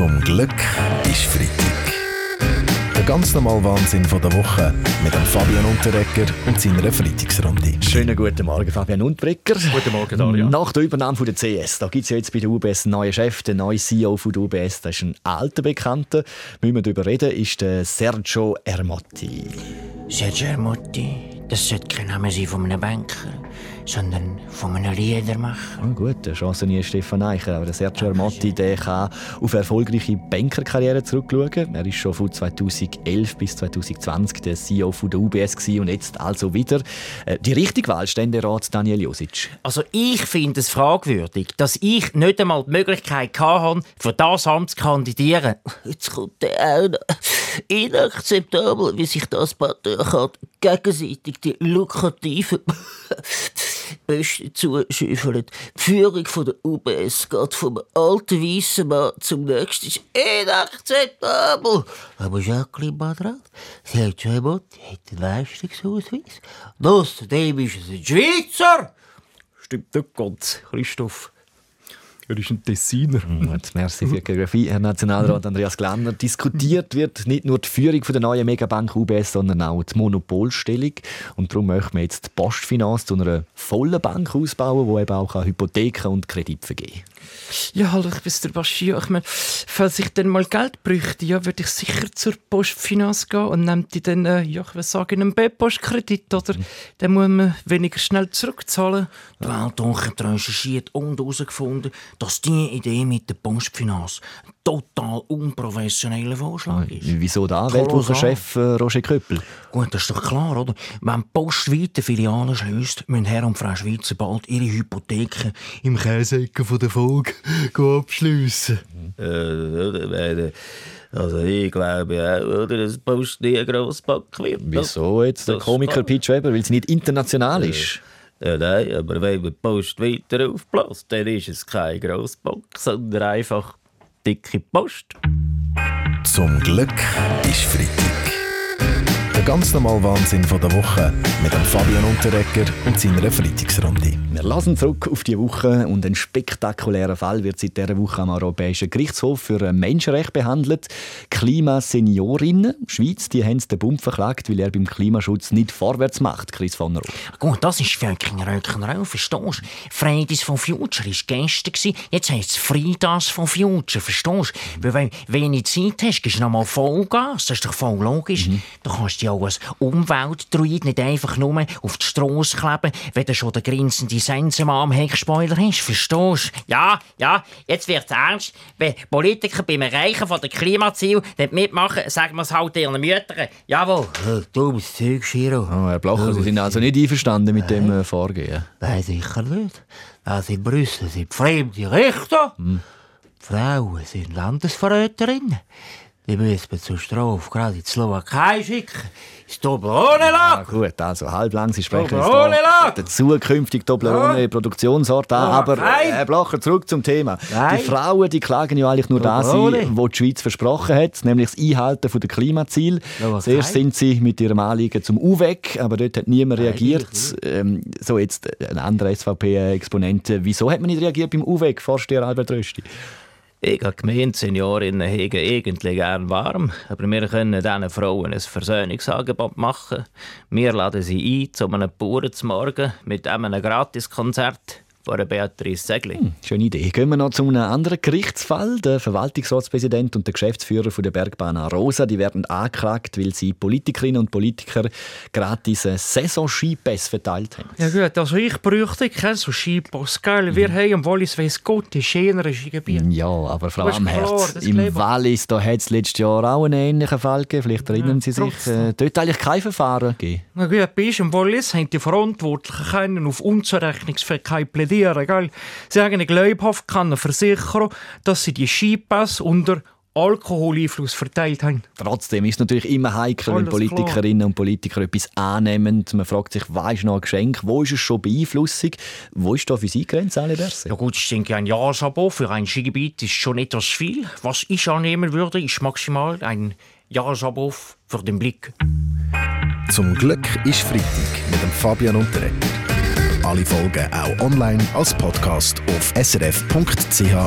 Zum Glück ist Freitag. Der ganz normale Wahnsinn von der Woche mit dem Fabian Unterrecker und seiner Freitagsrunde. Schönen guten Morgen, Fabian Unterrecker. Guten Morgen, Daria. Nach der Übernahme von der CS, da gibt es ja jetzt bei der UBS einen neuen Chef, den neuen CEO von der UBS. Das ist ein alter Bekannter. Müssen wir darüber reden, ist der Sergio Ermotti. Sergio Ermotti, das sollte kein Name sein von einem Banker, sondern von einem Liedermacher. Oh, gut, eine Chance nie Stefan Eicher, aber der Sergio Ermotti der kann auf erfolgreiche Bankerkarriere zurückschauen. Er war schon von 2011 bis 2020 der CEO von der UBS und jetzt also wieder. Äh, Die richtige Wahl, Ständerat Daniel Josic. Also ich finde es fragwürdig, dass ich nicht einmal die Möglichkeit hatte, für das Amt zu kandidieren. Jetzt kommt der auch noch. Inakzeptabel, wie sich das Patriarchat gegenseitig die lukrativen Beste zuschüffeln. Die Führung von der UBS geht vom alten weißen Mann zum nächsten. ist inakzeptabel. Aber Jacqueline Badrat, sie hat einmal, die hat einen Leistungsausweis. Außerdem ist es ein Schweizer. Stimmt nicht ganz, Christoph. Er ist ein Tessiner. Gut, merci für die Geografie, Herr Nationalrat Andreas Glanner. Diskutiert wird nicht nur die Führung von der neuen Megabank UBS, sondern auch die Monopolstellung. Und darum möchten wir jetzt die Postfinanz zu einer vollen Bank ausbauen, die eben auch Hypotheken und Kredite vergeben Ja, hallo, ich bin der Bashir. Ich meine, falls ich dann mal Geld bräuchte, ja, würde ich sicher zur Postfinanz gehen und nehme die dann, äh, ja, ich will sagen, einen B-Post-Kredit, oder? Den muss man weniger schnell zurückzahlen. Die Weltwoche hat recherchiert und herausgefunden, dass diese Idee mit der Postfinanz ein total unprofessioneller Vorschlag ist. Wieso da? Weltwochenchef äh, Roger Köppel. Gut, das ist doch klar, oder? Wenn die Post weiter Filialen schließt, müssen Herr und Frau Schweizer bald ihre Hypotheken im Käsecken von der Folge abschliessen. Äh, Also ich glaube auch, oder, dass die Post nie ein Grossbank wird. Wieso jetzt der Komiker Pete Weber? Weil sie nicht international ist. Ja, nein, aber wenn man die Post weiter aufbläst, dann ist es keine Grossbank, sondern einfach dicke Post. Zum Glück ist Freitag. Der ganz normale Wahnsinn von der Woche mit dem Fabian Unterrecker und seiner Freitagsrunde. Wir lassen zurück auf die Woche und ein spektakulärer Fall wird seit dieser Woche am Europäischen Gerichtshof für Menschenrechte behandelt. Klimaseniorinnen, Schweiz, die haben den Bund verklagt, weil er beim Klimaschutz nicht vorwärts macht, Chris von Roth. Gut, das ist fucking Rock'n'Roll, verstehst du? Fridays for Future war gestern, jetzt heisst es Fridays for Future, verstehst du? Weil wenn du wenig Zeit hast, gibst du noch mal Vollgas, das ist doch voll logisch. Du kannst dich auch als Umweltdruid nicht einfach nur auf die Strasse kleben, wenn du schon den grinsenden Sensenmann am Heckspoiler hast, verstehst du? Ja, ja, jetzt wird's ernst. Wenn Politiker beim Erreichen von der Klimaziel nicht mitmachen, sagen wir es halt ihren Müttern. Jawohl. Dummes Zeug, Shiro. Oh, Herr Blocher, Sie sind also nicht einverstanden mit dem äh, Vorgehen. Nein, sicher nicht. Also in Brüssel sind fremde Richter. Frauen sind Landesverräterinnen. Die müssen wir zur Strafe gerade in die Slowakei schicken. Ah, Toblerone-Lager. gut, also halblang, Sie sprechen jetzt den zukünftigen Toblerone-Produktionsort an, aber nein. Herr Blocher, zurück zum Thema. Nein. Die Frauen, die klagen ja eigentlich nur das ein, was die Schweiz versprochen hat, nämlich das Einhalten der Klimaziele. Zuerst sind sie mit ihrem Anliegen zum UWEG, aber dort hat niemand reagiert. Ähm, so jetzt ein anderer SVP-Exponent. Wieso hat man nicht reagiert beim UWEG, Vorsteher Albert Rösti? Ich habe gemeint, Seniorinnen hegen eigentlich gern warm, aber wir können diesen Frauen ein Versöhnungsangebot machen. Wir laden sie ein, zu einem Bauernmorgen mit einem Gratiskonzert von Beatrice Segli. Schöne Idee. Gehen wir noch zu einem anderen Gerichtsfall. Der Verwaltungsratspräsident und der Geschäftsführer von der Bergbahn Arosa die werden angeklagt, weil sie Politikerinnen und Politiker gratis Saison-Skipass verteilt haben. Ja gut, also ich bräuchte keinen so Skipass, gell? Wir haben im Wallis weiss Gott die schönere Gebiet. Ja, aber Frau Amherz, im Kleber. Wallis da hat es letztes Jahr auch einen ähnlichen Fall gegeben. Vielleicht erinnern Sie sich. Äh, dort eigentlich kein Verfahren gegeben. Na gut, bei uns im Wallis haben die Verantwortlichen können auf Unzurechnungsfähigkeit plädieren, gell? Sie haben glaubhaft können versichern, dass sie die Skipass unter Alkoholeinfluss verteilt haben. Trotzdem ist es natürlich immer heikel, wenn Alles Politikerinnen und Politiker etwas annehmen. Man fragt sich, was ist noch ein Geschenk? Wo ist es schon Beeinflussung? Wo ist da für Sie die Grenze, alle Berse? Ja gut, ich denke, ein Jahresabo für ein Skigebiet ist schon etwas viel. Was ich annehmen würde, ist maximal ein Jahresabo für den Blick. Zum Glück ist Freitag mit dem Fabian Unterreger. Alle Folgen auch online als Podcast auf srf.ch-audio.